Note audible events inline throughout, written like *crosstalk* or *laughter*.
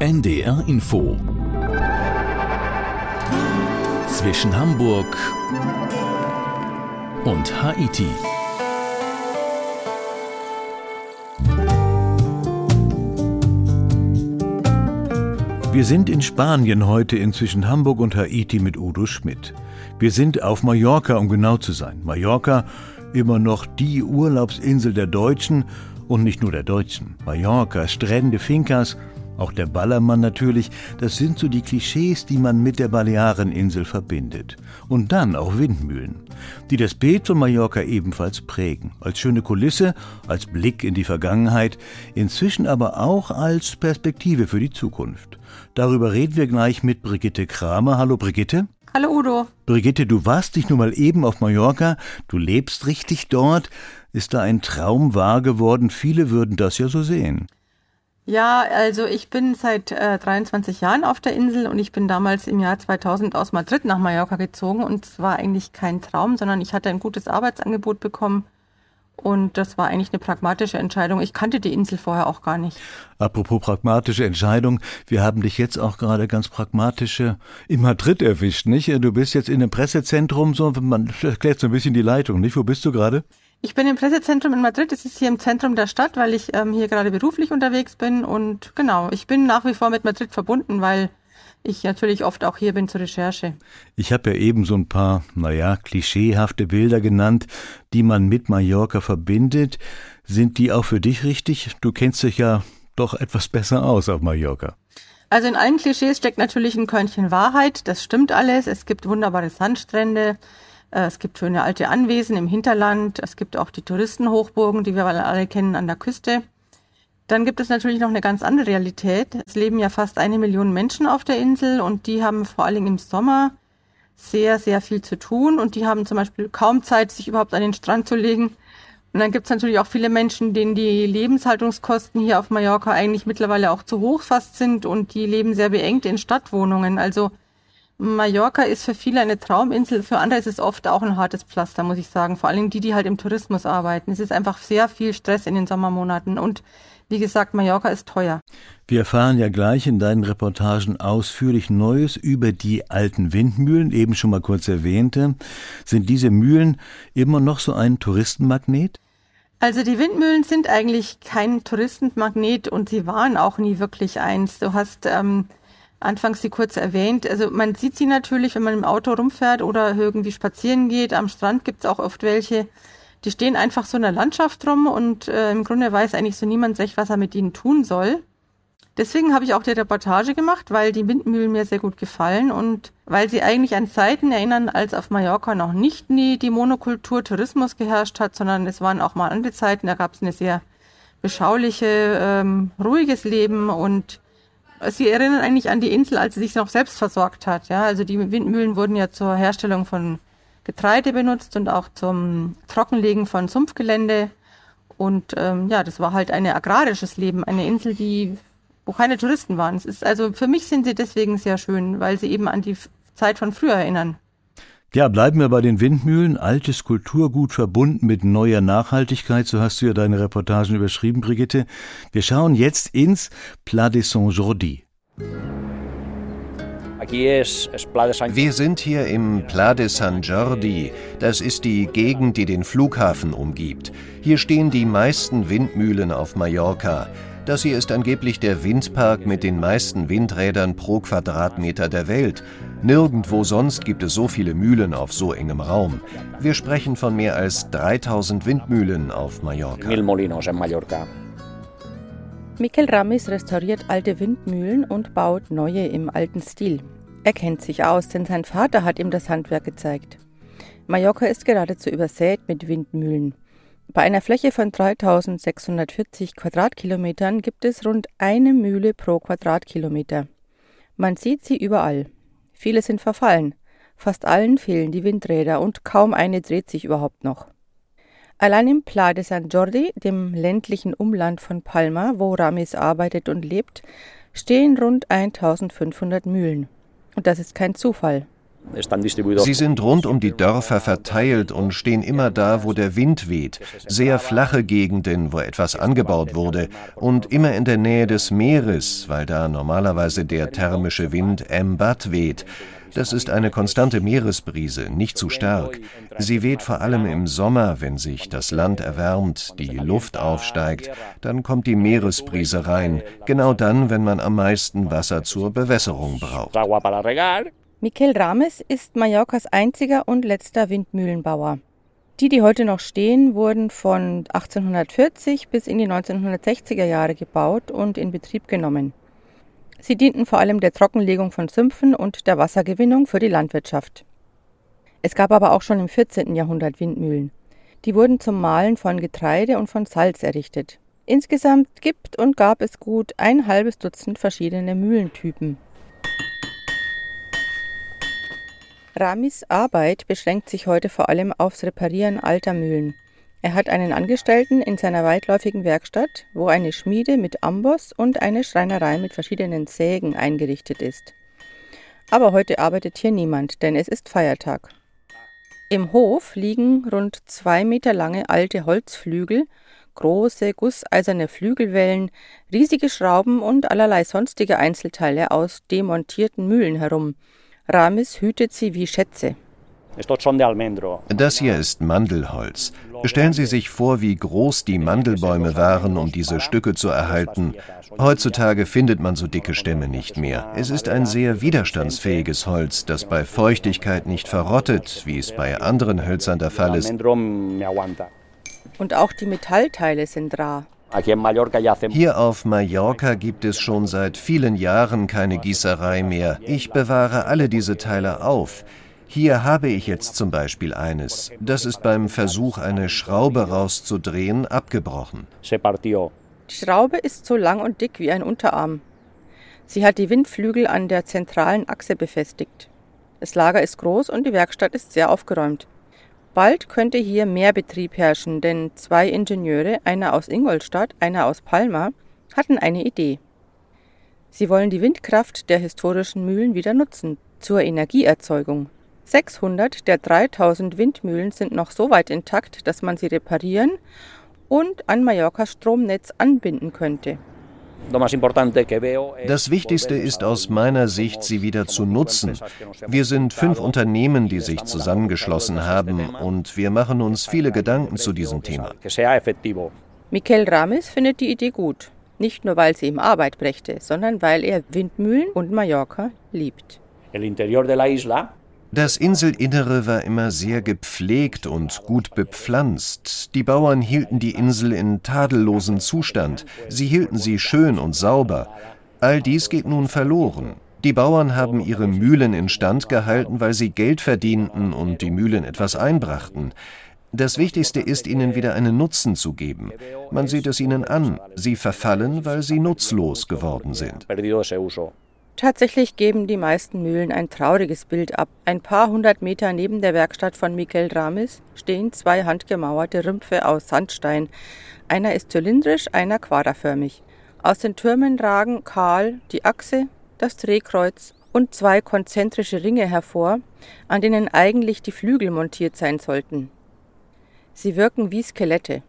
NDR Info zwischen Hamburg und Haiti. Wir sind in Spanien heute inzwischen Hamburg und Haiti mit Udo Schmidt. Wir sind auf Mallorca, um genau zu sein. Mallorca, immer noch die Urlaubsinsel der Deutschen und nicht nur der Deutschen. Mallorca, Strände, Fincas, auch der Ballermann natürlich, das sind so die Klischees, die man mit der Baleareninsel verbindet. Und dann auch Windmühlen, die das Bild von Mallorca ebenfalls prägen. Als schöne Kulisse, als Blick in die Vergangenheit, inzwischen aber auch als Perspektive für die Zukunft. Darüber reden wir gleich mit Brigitte Kramer. Hallo Brigitte. Hallo Udo. Brigitte, du warst nicht nur mal eben auf Mallorca, du lebst richtig dort. Ist da ein Traum wahr geworden? Viele würden das ja so sehen. Ja, also ich bin seit äh, 23 Jahren auf der Insel und ich bin damals im Jahr 2000 aus Madrid nach Mallorca gezogen und es war eigentlich kein Traum, sondern ich hatte ein gutes Arbeitsangebot bekommen und das war eigentlich eine pragmatische Entscheidung. Ich kannte die Insel vorher auch gar nicht. Apropos pragmatische Entscheidung, wir haben dich jetzt auch gerade ganz pragmatische in Madrid erwischt, nicht? Du bist jetzt in einem Pressezentrum, so man erklärt so ein bisschen die Leitung, nicht? Wo bist du gerade? Ich bin im Pressezentrum in Madrid. Es ist hier im Zentrum der Stadt, weil ich ähm, hier gerade beruflich unterwegs bin. Und genau, ich bin nach wie vor mit Madrid verbunden, weil ich natürlich oft auch hier bin zur Recherche. Ich habe ja eben so ein paar, naja, klischeehafte Bilder genannt, die man mit Mallorca verbindet. Sind die auch für dich richtig? Du kennst dich ja doch etwas besser aus auf Mallorca. Also in allen Klischees steckt natürlich ein Körnchen Wahrheit. Das stimmt alles. Es gibt wunderbare Sandstrände. Äh, es gibt schöne alte Anwesen im Hinterland. Es gibt auch die Touristenhochburgen, die wir alle kennen an der Küste. Dann gibt es natürlich noch eine ganz andere Realität. Es leben ja fast eine Million Menschen auf der Insel und die haben vor allen Dingen im Sommer sehr, sehr viel zu tun und die haben zum Beispiel kaum Zeit, sich überhaupt an den Strand zu legen. Und dann gibt es natürlich auch viele Menschen, denen die Lebenshaltungskosten hier auf Mallorca eigentlich mittlerweile auch zu hoch fast sind und die leben sehr beengt in Stadtwohnungen. Also Mallorca ist für viele eine Trauminsel, für andere ist es oft auch ein hartes Pflaster, muss ich sagen. Vor allem die, die halt im Tourismus arbeiten. Es ist einfach sehr viel Stress in den Sommermonaten und wie gesagt, Mallorca ist teuer. Wir erfahren ja gleich in deinen Reportagen ausführlich Neues über die alten Windmühlen, eben schon mal kurz erwähnte. Sind diese Mühlen immer noch so ein Touristenmagnet? Also die Windmühlen sind eigentlich kein Touristenmagnet und sie waren auch nie wirklich eins. Du hast ähm, anfangs sie kurz erwähnt. Also man sieht sie natürlich, wenn man im Auto rumfährt oder irgendwie spazieren geht. Am Strand gibt's auch oft welche, die stehen einfach so in der Landschaft rum und äh, im Grunde weiß eigentlich so niemand recht, was er mit ihnen tun soll. Deswegen habe ich auch die Reportage gemacht, weil die Windmühlen mir sehr gut gefallen und weil sie eigentlich an Zeiten erinnern, als auf Mallorca noch nicht nie die Monokultur Tourismus geherrscht hat, sondern es waren auch mal andere Zeiten, da gab es eine sehr beschauliche, ähm, ruhiges Leben und Sie erinnern eigentlich an die Insel, als sie sich noch selbst versorgt hat. Ja, also die Windmühlen wurden ja zur Herstellung von Getreide benutzt und auch zum Trockenlegen von Sumpfgelände. Und ähm, ja, das war halt ein agrarisches Leben, eine Insel, die wo keine Touristen waren. Es ist also für mich sind sie deswegen sehr schön, weil sie eben an die Zeit von früher erinnern. Ja, bleiben wir bei den Windmühlen. Altes Kulturgut verbunden mit neuer Nachhaltigkeit, so hast du ja deine Reportagen überschrieben, Brigitte. Wir schauen jetzt ins Pla de Saint-Jordi. Wir sind hier im Pla de San Jordi. Das ist die Gegend, die den Flughafen umgibt. Hier stehen die meisten Windmühlen auf Mallorca. Das hier ist angeblich der Windpark mit den meisten Windrädern pro Quadratmeter der Welt. Nirgendwo sonst gibt es so viele Mühlen auf so engem Raum. Wir sprechen von mehr als 3000 Windmühlen auf Mallorca. Mikel Ramis restauriert alte Windmühlen und baut neue im alten Stil. Er kennt sich aus, denn sein Vater hat ihm das Handwerk gezeigt. Mallorca ist geradezu übersät mit Windmühlen. Bei einer Fläche von 3640 Quadratkilometern gibt es rund eine Mühle pro Quadratkilometer. Man sieht sie überall. Viele sind verfallen. Fast allen fehlen die Windräder und kaum eine dreht sich überhaupt noch. Allein im Pla de San Jordi, dem ländlichen Umland von Palma, wo Ramis arbeitet und lebt, stehen rund 1500 Mühlen. Und das ist kein Zufall. Sie sind rund um die Dörfer verteilt und stehen immer da, wo der Wind weht. Sehr flache Gegenden, wo etwas angebaut wurde. Und immer in der Nähe des Meeres, weil da normalerweise der thermische Wind Mbat weht. Das ist eine konstante Meeresbrise, nicht zu stark. Sie weht vor allem im Sommer, wenn sich das Land erwärmt, die Luft aufsteigt, dann kommt die Meeresbrise rein, genau dann, wenn man am meisten Wasser zur Bewässerung braucht. Miquel Rames ist Mallorcas einziger und letzter Windmühlenbauer. Die, die heute noch stehen, wurden von 1840 bis in die 1960er Jahre gebaut und in Betrieb genommen. Sie dienten vor allem der Trockenlegung von Sümpfen und der Wassergewinnung für die Landwirtschaft. Es gab aber auch schon im 14. Jahrhundert Windmühlen. Die wurden zum Mahlen von Getreide und von Salz errichtet. Insgesamt gibt und gab es gut ein halbes Dutzend verschiedene Mühlentypen. Ramis Arbeit beschränkt sich heute vor allem aufs Reparieren alter Mühlen. Er hat einen Angestellten in seiner weitläufigen Werkstatt, wo eine Schmiede mit Amboss und eine Schreinerei mit verschiedenen Sägen eingerichtet ist. Aber heute arbeitet hier niemand, denn es ist Feiertag. Im Hof liegen rund zwei Meter lange alte Holzflügel, große gusseiserne Flügelwellen, riesige Schrauben und allerlei sonstige Einzelteile aus demontierten Mühlen herum. Ramis hütet sie wie Schätze. Das hier ist Mandelholz. Stellen Sie sich vor, wie groß die Mandelbäume waren, um diese Stücke zu erhalten. Heutzutage findet man so dicke Stämme nicht mehr. Es ist ein sehr widerstandsfähiges Holz, das bei Feuchtigkeit nicht verrottet, wie es bei anderen Hölzern der Fall ist. Und auch die Metallteile sind rar. Hier auf Mallorca gibt es schon seit vielen Jahren keine Gießerei mehr. Ich bewahre alle diese Teile auf. Hier habe ich jetzt zum Beispiel eines. Das ist beim Versuch, eine Schraube rauszudrehen, abgebrochen. Die Schraube ist so lang und dick wie ein Unterarm. Sie hat die Windflügel an der zentralen Achse befestigt. Das Lager ist groß und die Werkstatt ist sehr aufgeräumt. Bald könnte hier mehr Betrieb herrschen, denn zwei Ingenieure, einer aus Ingolstadt, einer aus Palma, hatten eine Idee. Sie wollen die Windkraft der historischen Mühlen wieder nutzen, zur Energieerzeugung. 600 der 3000 Windmühlen sind noch so weit intakt, dass man sie reparieren und an Mallorcas Stromnetz anbinden könnte. Das Wichtigste ist aus meiner Sicht, sie wieder zu nutzen. Wir sind fünf Unternehmen, die sich zusammengeschlossen haben und wir machen uns viele Gedanken zu diesem Thema. Miquel Rames findet die Idee gut. Nicht nur, weil sie ihm Arbeit brächte, sondern weil er Windmühlen und Mallorca liebt. Das Inselinnere war immer sehr gepflegt und gut bepflanzt. Die Bauern hielten die Insel in tadellosem Zustand. Sie hielten sie schön und sauber. All dies geht nun verloren. Die Bauern haben ihre Mühlen instand gehalten, weil sie Geld verdienten und die Mühlen etwas einbrachten. Das Wichtigste ist, ihnen wieder einen Nutzen zu geben. Man sieht es ihnen an. Sie verfallen, weil sie nutzlos geworden sind. Tatsächlich geben die meisten Mühlen ein trauriges Bild ab. Ein paar hundert Meter neben der Werkstatt von Miquel Ramis stehen zwei handgemauerte Rümpfe aus Sandstein. Einer ist zylindrisch, einer quaderförmig. Aus den Türmen ragen kahl die Achse, das Drehkreuz und zwei konzentrische Ringe hervor, an denen eigentlich die Flügel montiert sein sollten. Sie wirken wie Skelette.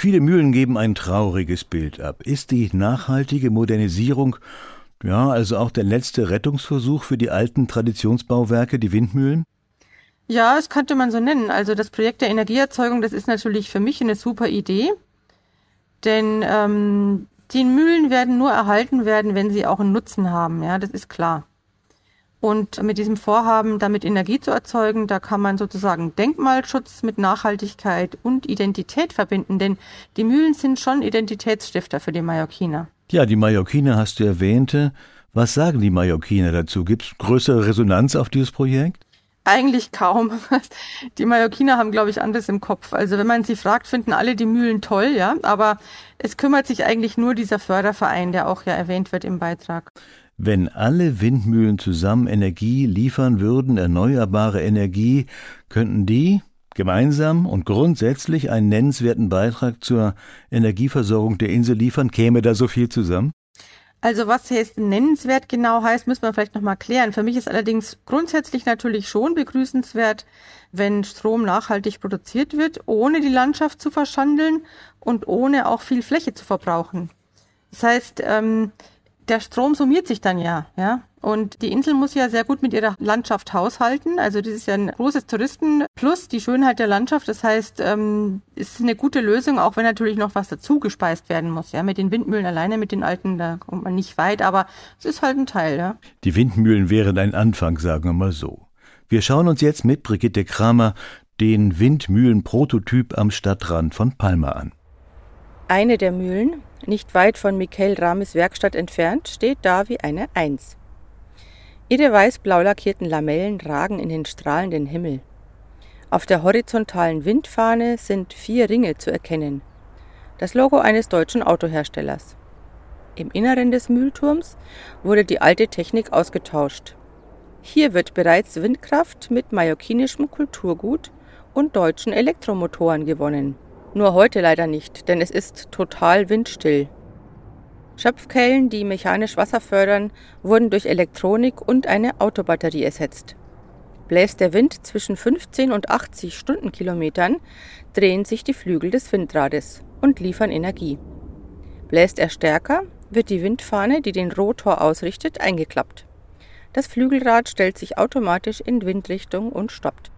Viele Mühlen geben ein trauriges Bild ab. Ist die nachhaltige Modernisierung, ja, also auch der letzte Rettungsversuch für die alten Traditionsbauwerke, die Windmühlen? Ja, das könnte man so nennen. Also das Projekt der Energieerzeugung, das ist natürlich für mich eine super Idee. Denn ähm, die Mühlen werden nur erhalten werden, wenn sie auch einen Nutzen haben. Ja, das ist klar. Und mit diesem Vorhaben, damit Energie zu erzeugen, da kann man sozusagen Denkmalschutz mit Nachhaltigkeit und Identität verbinden, denn die Mühlen sind schon Identitätsstifter für die Mallorquiner. Ja, die Mallorquiner hast du erwähnte. Was sagen die Mallorquiner dazu? Gibt es größere Resonanz auf dieses Projekt? Eigentlich kaum. *laughs* Die Mallorquiner haben, glaube ich, anderes im Kopf. Also wenn man sie fragt, finden alle die Mühlen toll, ja. Aber es kümmert sich eigentlich nur dieser Förderverein, der auch ja erwähnt wird im Beitrag. Wenn alle Windmühlen zusammen Energie liefern würden, erneuerbare Energie, könnten die gemeinsam und grundsätzlich einen nennenswerten Beitrag zur Energieversorgung der Insel liefern. Käme da so viel zusammen? Also was jetzt nennenswert genau heißt, müssen wir vielleicht nochmal klären. Für mich ist allerdings grundsätzlich natürlich schon begrüßenswert, wenn Strom nachhaltig produziert wird, ohne die Landschaft zu verschandeln und ohne auch viel Fläche zu verbrauchen. Das heißt, ähm, der Strom summiert sich dann ja, ja. Und die Insel muss ja sehr gut mit ihrer Landschaft haushalten. Also das ist ja ein großes Touristen plus die Schönheit der Landschaft. Das heißt, ähm, ist eine gute Lösung, auch wenn natürlich noch was dazu gespeist werden muss. Ja, mit den Windmühlen alleine, mit den alten, da kommt man nicht weit, aber es ist halt ein Teil. Ja. Die Windmühlen wären ein Anfang, sagen wir mal so. Wir schauen uns jetzt mit Brigitte Kramer den Windmühlenprototyp am Stadtrand von Palma an. Eine der Mühlen, nicht weit von Michael Rames Werkstatt entfernt, steht da wie eine Eins. Ihre weiß-blau lackierten Lamellen ragen in den strahlenden Himmel. Auf der horizontalen Windfahne sind vier Ringe zu erkennen. Das Logo eines deutschen Autoherstellers. Im Inneren des Mühlturms wurde die alte Technik ausgetauscht. Hier wird bereits Windkraft mit mallorquinischem Kulturgut und deutschen Elektromotoren gewonnen. Nur heute leider nicht, denn es ist total windstill. Schöpfkellen, die mechanisch Wasser fördern, wurden durch Elektronik und eine Autobatterie ersetzt. Bläst der Wind zwischen 15 und 80 Stundenkilometern, drehen sich die Flügel des Windrades und liefern Energie. Bläst er stärker, wird die Windfahne, die den Rotor ausrichtet, eingeklappt. Das Flügelrad stellt sich automatisch in Windrichtung und stoppt.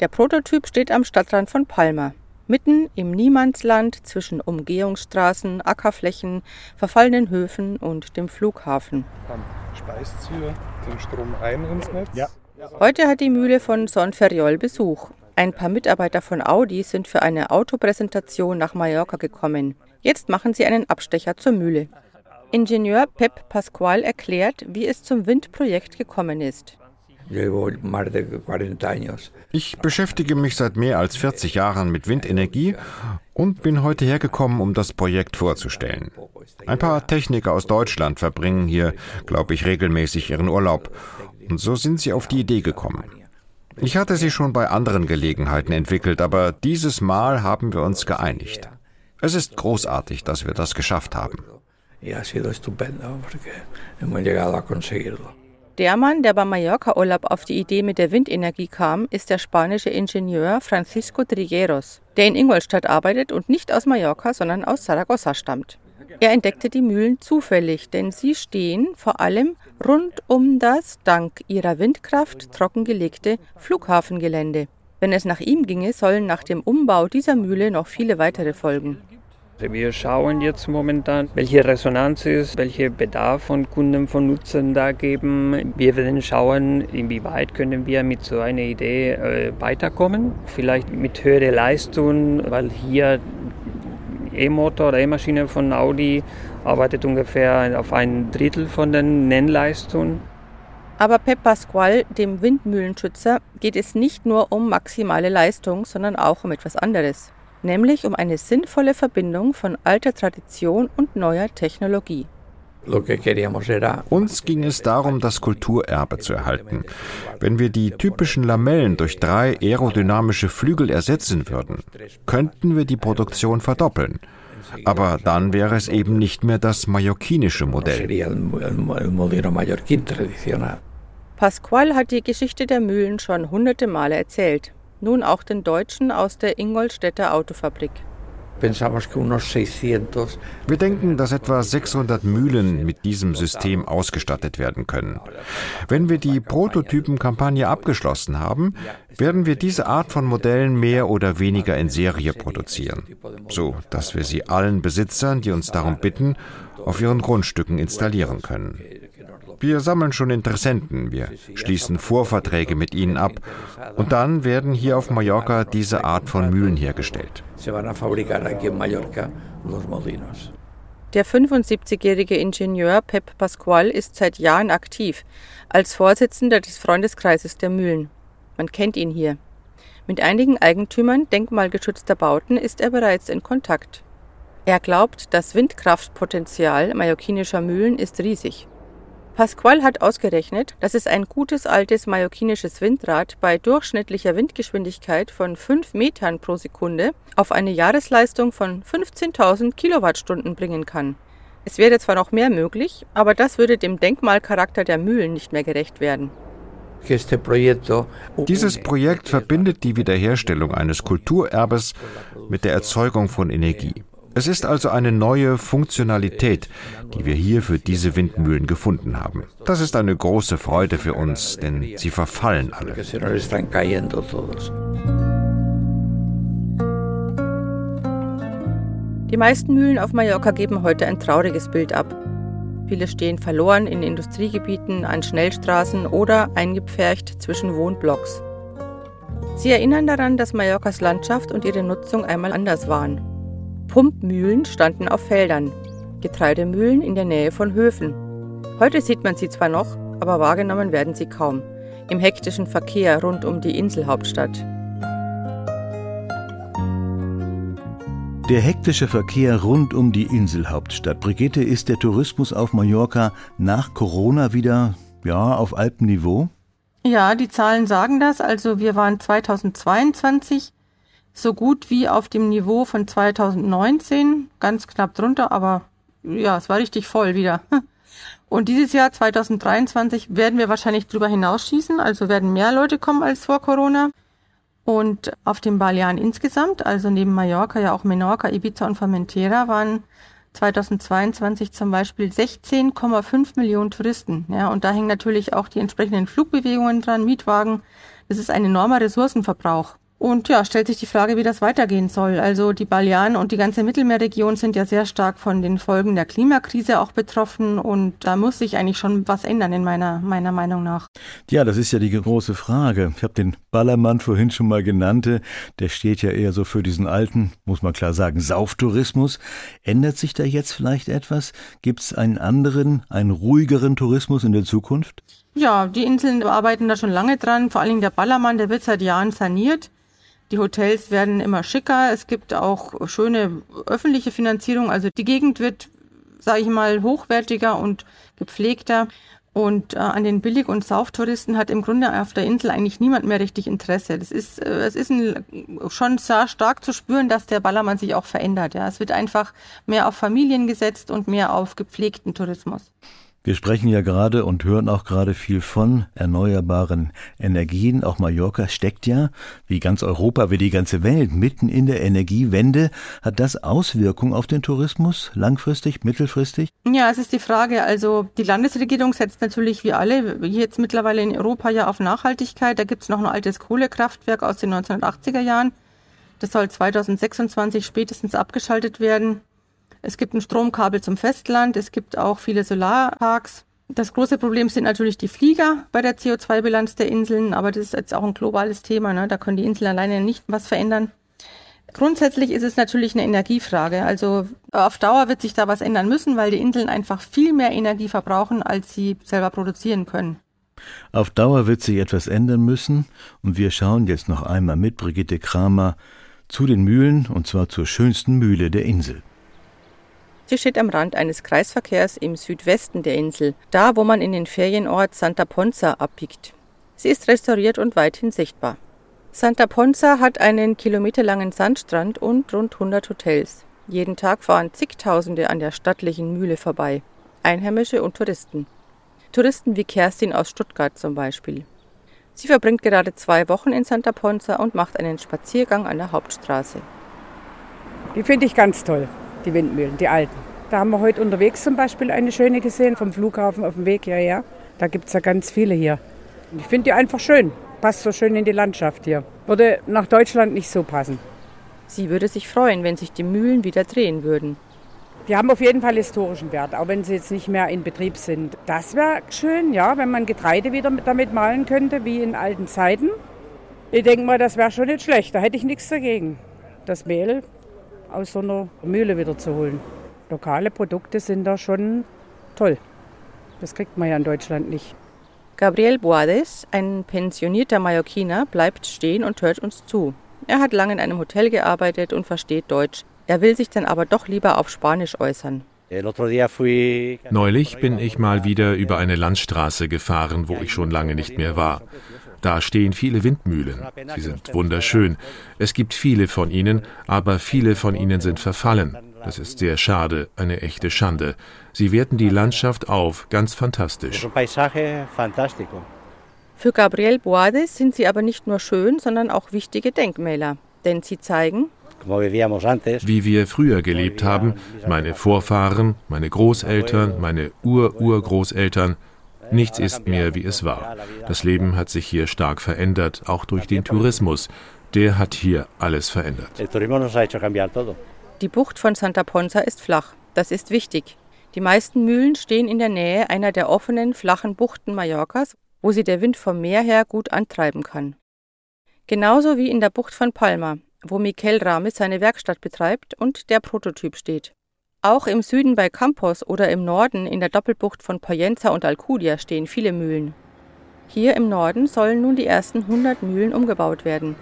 Der Prototyp steht am Stadtrand von Palma, mitten im Niemandsland zwischen Umgehungsstraßen, Ackerflächen, verfallenen Höfen und dem Flughafen. Dann speist hier den Strom ein ins Netz. Ja. Heute hat die Mühle von Sonferriol Besuch. Ein paar Mitarbeiter von Audi sind für eine Autopräsentation nach Mallorca gekommen. Jetzt machen sie einen Abstecher zur Mühle. Ingenieur Pep Pascual erklärt, wie es zum Windprojekt gekommen ist. Ich beschäftige mich seit mehr als 40 Jahren mit Windenergie und bin heute hergekommen, um das Projekt vorzustellen. Ein paar Techniker aus Deutschland verbringen hier, glaube ich, regelmäßig ihren Urlaub. Und so sind sie auf die Idee gekommen. Ich hatte sie schon bei anderen Gelegenheiten entwickelt, aber dieses Mal haben wir uns geeinigt. Es ist großartig, dass wir das geschafft haben. Der Mann, der beim Mallorca-Urlaub auf die Idee mit der Windenergie kam, ist der spanische Ingenieur Francisco Trigueros, der in Ingolstadt arbeitet und nicht aus Mallorca, sondern aus Saragossa stammt. Er entdeckte die Mühlen zufällig, denn sie stehen vor allem rund um das dank ihrer Windkraft trockengelegte Flughafengelände. Wenn es nach ihm ginge, sollen nach dem Umbau dieser Mühle noch viele weitere folgen. Wir schauen jetzt momentan, welche Resonanz ist, welche Bedarf von Kunden, von Nutzern da geben. Wir werden schauen, inwieweit können wir mit so einer Idee äh, weiterkommen. Vielleicht mit höherer Leistung, weil hier E-Motor oder E-Maschine von Audi arbeitet ungefähr auf ein Drittel von den Nennleistungen. Aber Pep Pasqual, dem Windmühlenschützer, geht es nicht nur um maximale Leistung, sondern auch um etwas anderes nämlich um eine sinnvolle Verbindung von alter Tradition und neuer Technologie. Uns ging es darum, das Kulturerbe zu erhalten. Wenn wir die typischen Lamellen durch drei aerodynamische Flügel ersetzen würden, könnten wir die Produktion verdoppeln. Aber dann wäre es eben nicht mehr das mallorquinische Modell. Pasqual hat die Geschichte der Mühlen schon hunderte Male erzählt nun auch den Deutschen aus der Ingolstädter Autofabrik. Wir denken, dass etwa 600 Mühlen mit diesem System ausgestattet werden können. Wenn wir die Prototypenkampagne abgeschlossen haben, werden wir diese Art von Modellen mehr oder weniger in Serie produzieren, so dass wir sie allen Besitzern, die uns darum bitten, auf ihren Grundstücken installieren können. Wir sammeln schon Interessenten, wir schließen Vorverträge mit ihnen ab und dann werden hier auf Mallorca diese Art von Mühlen hergestellt. Der 75-jährige Ingenieur Pep Pascual ist seit Jahren aktiv als Vorsitzender des Freundeskreises der Mühlen. Man kennt ihn hier. Mit einigen Eigentümern denkmalgeschützter Bauten ist er bereits in Kontakt. Er glaubt, das Windkraftpotenzial mallorquinischer Mühlen ist riesig. Pasqual hat ausgerechnet, dass es ein gutes altes mallorquinisches Windrad bei durchschnittlicher Windgeschwindigkeit von 5 Metern pro Sekunde auf eine Jahresleistung von 15.000 Kilowattstunden bringen kann. Es wäre zwar noch mehr möglich, aber das würde dem Denkmalcharakter der Mühlen nicht mehr gerecht werden. Dieses Projekt verbindet die Wiederherstellung eines Kulturerbes mit der Erzeugung von Energie. Es ist also eine neue Funktionalität, die wir hier für diese Windmühlen gefunden haben. Das ist eine große Freude für uns, denn sie verfallen alle. Die meisten Mühlen auf Mallorca geben heute ein trauriges Bild ab. Viele stehen verloren in Industriegebieten, an Schnellstraßen oder eingepfercht zwischen Wohnblocks. Sie erinnern daran, dass Mallorcas Landschaft und ihre Nutzung einmal anders waren. Pumpmühlen standen auf Feldern, Getreidemühlen in der Nähe von Höfen. Heute sieht man sie zwar noch, aber wahrgenommen werden sie kaum. Im hektischen Verkehr rund um die Inselhauptstadt. Der hektische Verkehr rund um die Inselhauptstadt. Brigitte, ist der Tourismus auf Mallorca nach Corona wieder ja, auf Alpenniveau? Ja, die Zahlen sagen das. Also wir waren 2022 so gut wie auf dem Niveau von 2019, ganz knapp drunter, aber ja, es war richtig voll wieder. *laughs* Und dieses Jahr 2023 werden wir wahrscheinlich drüber hinausschießen, also werden mehr Leute kommen als vor Corona. Und auf den Balearen insgesamt, also neben Mallorca ja auch Menorca, Ibiza und Formentera, waren 2022 zum Beispiel 16,5 Millionen Touristen. Ja, und da hängen natürlich auch die entsprechenden Flugbewegungen dran, Mietwagen. Das ist ein enormer Ressourcenverbrauch. Und ja, stellt sich die Frage, wie das weitergehen soll. Also die Balearen und die ganze Mittelmeerregion sind ja sehr stark von den Folgen der Klimakrise auch betroffen und da muss sich eigentlich schon was ändern in meiner, meiner Meinung nach. Ja, das ist ja die große Frage. Ich habe den Ballermann vorhin schon mal genannt. Der steht ja eher so für diesen alten, muss man klar sagen, Sauftourismus. Ändert sich da jetzt vielleicht etwas? Gibt es einen anderen, einen ruhigeren Tourismus in der Zukunft? Ja, die Inseln arbeiten da schon lange dran. Vor allen Dingen der Ballermann, der wird seit Jahren saniert. Die Hotels werden immer schicker. Es gibt auch schöne öffentliche Finanzierung. Also die Gegend wird, sage ich mal, hochwertiger und gepflegter. Und äh, an den Billig- und Sauftouristen hat im Grunde auf der Insel eigentlich niemand mehr richtig Interesse. Das ist, äh, es ist ein, schon sehr stark zu spüren, dass der Ballermann sich auch verändert. Ja, es wird einfach mehr auf Familien gesetzt und mehr auf gepflegten Tourismus. Wir sprechen ja gerade und hören auch gerade viel von erneuerbaren Energien. Auch Mallorca steckt ja, wie ganz Europa, wie die ganze Welt, mitten in der Energiewende. Hat das Auswirkungen auf den Tourismus, langfristig, mittelfristig? Ja, es ist die Frage. Also die Landesregierung setzt natürlich wie alle jetzt mittlerweile in Europa ja auf Nachhaltigkeit. Da gibt es noch ein altes Kohlekraftwerk aus den 1980er Jahren. Das soll 2026 spätestens abgeschaltet werden. Es gibt ein Stromkabel zum Festland, es gibt auch viele Solarparks. Das große Problem sind natürlich die Flieger bei der CO2-Bilanz der Inseln, aber das ist jetzt auch ein globales Thema. Ne? Da können die Inseln alleine nicht was verändern. Grundsätzlich ist es natürlich eine Energiefrage. Also auf Dauer wird sich da was ändern müssen, weil die Inseln einfach viel mehr Energie verbrauchen, als sie selber produzieren können. Auf Dauer wird sich etwas ändern müssen und wir schauen jetzt noch einmal mit Brigitte Kramer zu den Mühlen und zwar zur schönsten Mühle der Insel. Sie steht am Rand eines Kreisverkehrs im Südwesten der Insel, da wo man in den Ferienort Santa Ponza abbiegt. Sie ist restauriert und weithin sichtbar. Santa Ponza hat einen kilometerlangen Sandstrand und rund 100 Hotels. Jeden Tag fahren zigtausende an der stattlichen Mühle vorbei. Einheimische und Touristen. Touristen wie Kerstin aus Stuttgart zum Beispiel. Sie verbringt gerade zwei Wochen in Santa Ponza und macht einen Spaziergang an der Hauptstraße. Die finde ich ganz toll die Windmühlen, die alten. Da haben wir heute unterwegs zum Beispiel eine schöne gesehen, vom Flughafen auf dem Weg hierher. Da gibt es ja ganz viele hier. Und ich finde die einfach schön. Passt so schön in die Landschaft hier. Würde nach Deutschland nicht so passen. Sie würde sich freuen, wenn sich die Mühlen wieder drehen würden. Die haben auf jeden Fall historischen Wert, auch wenn sie jetzt nicht mehr in Betrieb sind. Das wäre schön, ja, wenn man Getreide wieder damit malen könnte, wie in alten Zeiten. Ich denke mal, das wäre schon nicht schlecht. Da hätte ich nichts dagegen. Das Mehl aus so einer Mühle wieder zu holen. Lokale Produkte sind da schon toll. Das kriegt man ja in Deutschland nicht. Gabriel Boades, ein pensionierter Mallorquiner, bleibt stehen und hört uns zu. Er hat lange in einem Hotel gearbeitet und versteht Deutsch. Er will sich dann aber doch lieber auf Spanisch äußern. Neulich bin ich mal wieder über eine Landstraße gefahren, wo ich schon lange nicht mehr war. Da stehen viele Windmühlen. Sie sind wunderschön. Es gibt viele von ihnen, aber viele von ihnen sind verfallen. Das ist sehr schade, eine echte Schande. Sie werten die Landschaft auf, ganz fantastisch. Für Gabriel Boades sind sie aber nicht nur schön, sondern auch wichtige Denkmäler. Denn sie zeigen, wie wir früher gelebt haben, meine Vorfahren, meine Großeltern, meine Ur-Urgroßeltern, nichts ist mehr, wie es war. Das Leben hat sich hier stark verändert, auch durch den Tourismus. Der hat hier alles verändert. Die Bucht von Santa Ponza ist flach. Das ist wichtig. Die meisten Mühlen stehen in der Nähe einer der offenen, flachen Buchten Mallorcas, wo sie der Wind vom Meer her gut antreiben kann. Genauso wie in der Bucht von Palma, wo Miquel Ramis seine Werkstatt betreibt und der Prototyp steht. Auch im Süden bei Campos oder im Norden in der Doppelbucht von Poyenza und Alcudia stehen viele Mühlen. Hier im Norden sollen nun die ersten 100 Mühlen umgebaut werden,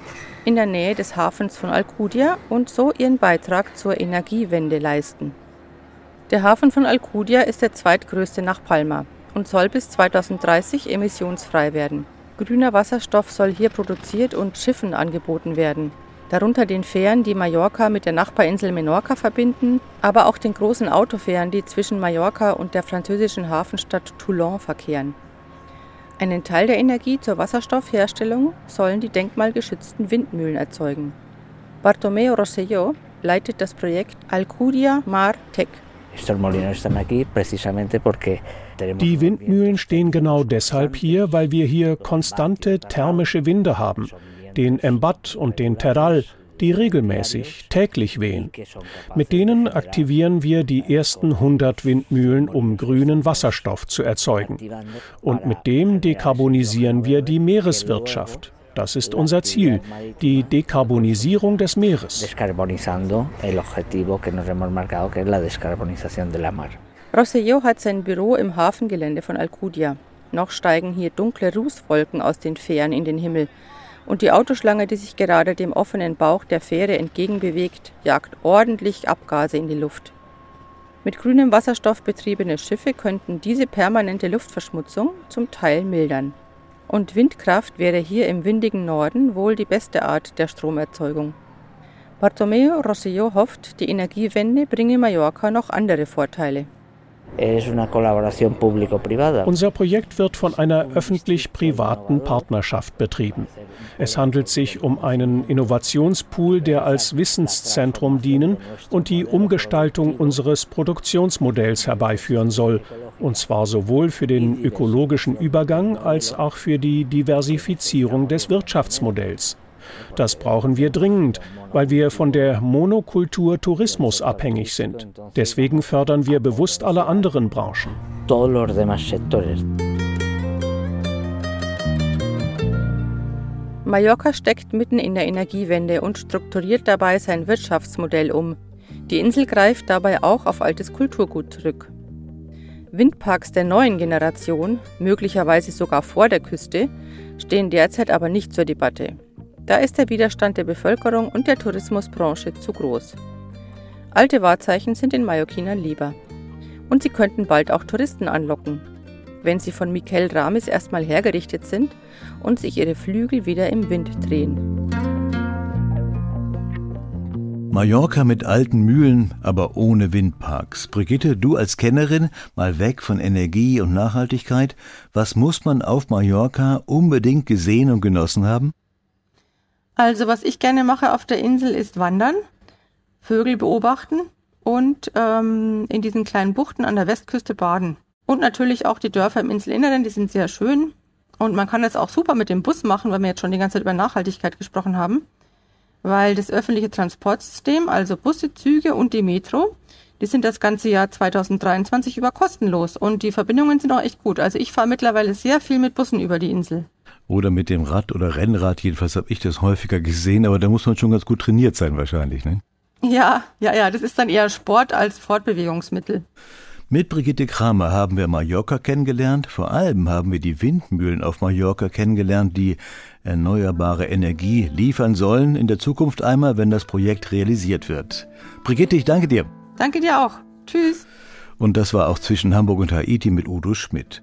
in der Nähe des Hafens von Alcudia und so ihren Beitrag zur Energiewende leisten. Der Hafen von Alcudia ist der zweitgrößte nach Palma und soll bis 2030 emissionsfrei werden. Grüner Wasserstoff soll hier produziert und Schiffen angeboten werden, darunter den Fähren, die Mallorca mit der Nachbarinsel Menorca verbinden, aber auch den großen Autofähren, die zwischen Mallorca und der französischen Hafenstadt Toulon verkehren. Einen Teil der Energie zur Wasserstoffherstellung sollen die denkmalgeschützten Windmühlen erzeugen. Bartomeo Rosselló leitet das Projekt Alcudia Mar Tech. Die Windmühlen stehen genau deshalb hier, weil wir hier konstante thermische Winde haben, den Embat und den Terral, die regelmäßig täglich wehen. Mit denen aktivieren wir die ersten 100 Windmühlen, um grünen Wasserstoff zu erzeugen. Und mit dem dekarbonisieren wir die Meereswirtschaft. Das ist unser Ziel, die Dekarbonisierung des Meeres. Rosselló hat sein Büro im Hafengelände von Alcudia. Noch steigen hier dunkle Rußwolken aus den Fähren in den Himmel und die Autoschlange, die sich gerade dem offenen Bauch der Fähre entgegenbewegt, jagt ordentlich Abgase in die Luft. Mit grünem Wasserstoff betriebene Schiffe könnten diese permanente Luftverschmutzung zum Teil mildern. Und Windkraft wäre hier im windigen Norden wohl die beste Art der Stromerzeugung. Bartomeo Rosselló hofft, die Energiewende bringe Mallorca noch andere Vorteile. Unser Projekt wird von einer öffentlich-privaten Partnerschaft betrieben. Es handelt sich um einen Innovationspool, der als Wissenszentrum dienen und die Umgestaltung unseres Produktionsmodells herbeiführen soll, und zwar sowohl für den ökologischen Übergang als auch für die Diversifizierung des Wirtschaftsmodells. Das brauchen wir dringend, weil wir von der Monokultur Tourismus abhängig sind. Deswegen fördern wir bewusst alle anderen Branchen. Mallorca steckt mitten in der Energiewende und strukturiert dabei sein Wirtschaftsmodell um. Die Insel greift dabei auch auf altes Kulturgut zurück. Windparks der neuen Generation, möglicherweise sogar vor der Küste, stehen derzeit aber nicht zur Debatte. Da ist der Widerstand der Bevölkerung und der Tourismusbranche zu groß. Alte Wahrzeichen sind den Mallorquinern lieber. Und sie könnten bald auch Touristen anlocken, wenn sie von Miquel Ramis erstmal hergerichtet sind und sich ihre Flügel wieder im Wind drehen. Mallorca mit alten Mühlen, aber ohne Windparks. Brigitte, du als Kennerin, mal weg von Energie und Nachhaltigkeit, was muss man auf Mallorca unbedingt gesehen und genossen haben? Also was ich gerne mache auf der Insel ist wandern, Vögel beobachten und ähm, in diesen kleinen Buchten an der Westküste baden. Und natürlich auch die Dörfer im Inselinneren, die sind sehr schön. Und man kann das auch super mit dem Bus machen, weil wir jetzt schon die ganze Zeit über Nachhaltigkeit gesprochen haben. Weil das öffentliche Transportsystem, also Busse, Züge und die Metro, die sind das ganze Jahr 2023 über kostenlos. Und die Verbindungen sind auch echt gut. Also ich fahre mittlerweile sehr viel mit Bussen über die Insel oder mit dem Rad oder Rennrad. Jedenfalls habe ich das häufiger gesehen, aber da muss man schon ganz gut trainiert sein wahrscheinlich, ne? Ja, ja, ja, das ist dann eher Sport als Fortbewegungsmittel. Mit Brigitte Kramer haben wir Mallorca kennengelernt. Vor allem haben wir die Windmühlen auf Mallorca kennengelernt, die erneuerbare Energie liefern sollen in der Zukunft einmal, wenn das Projekt realisiert wird. Brigitte, ich danke dir. Danke dir auch. Tschüss. Und das war auch zwischen Hamburg und Haiti mit Udo Schmidt.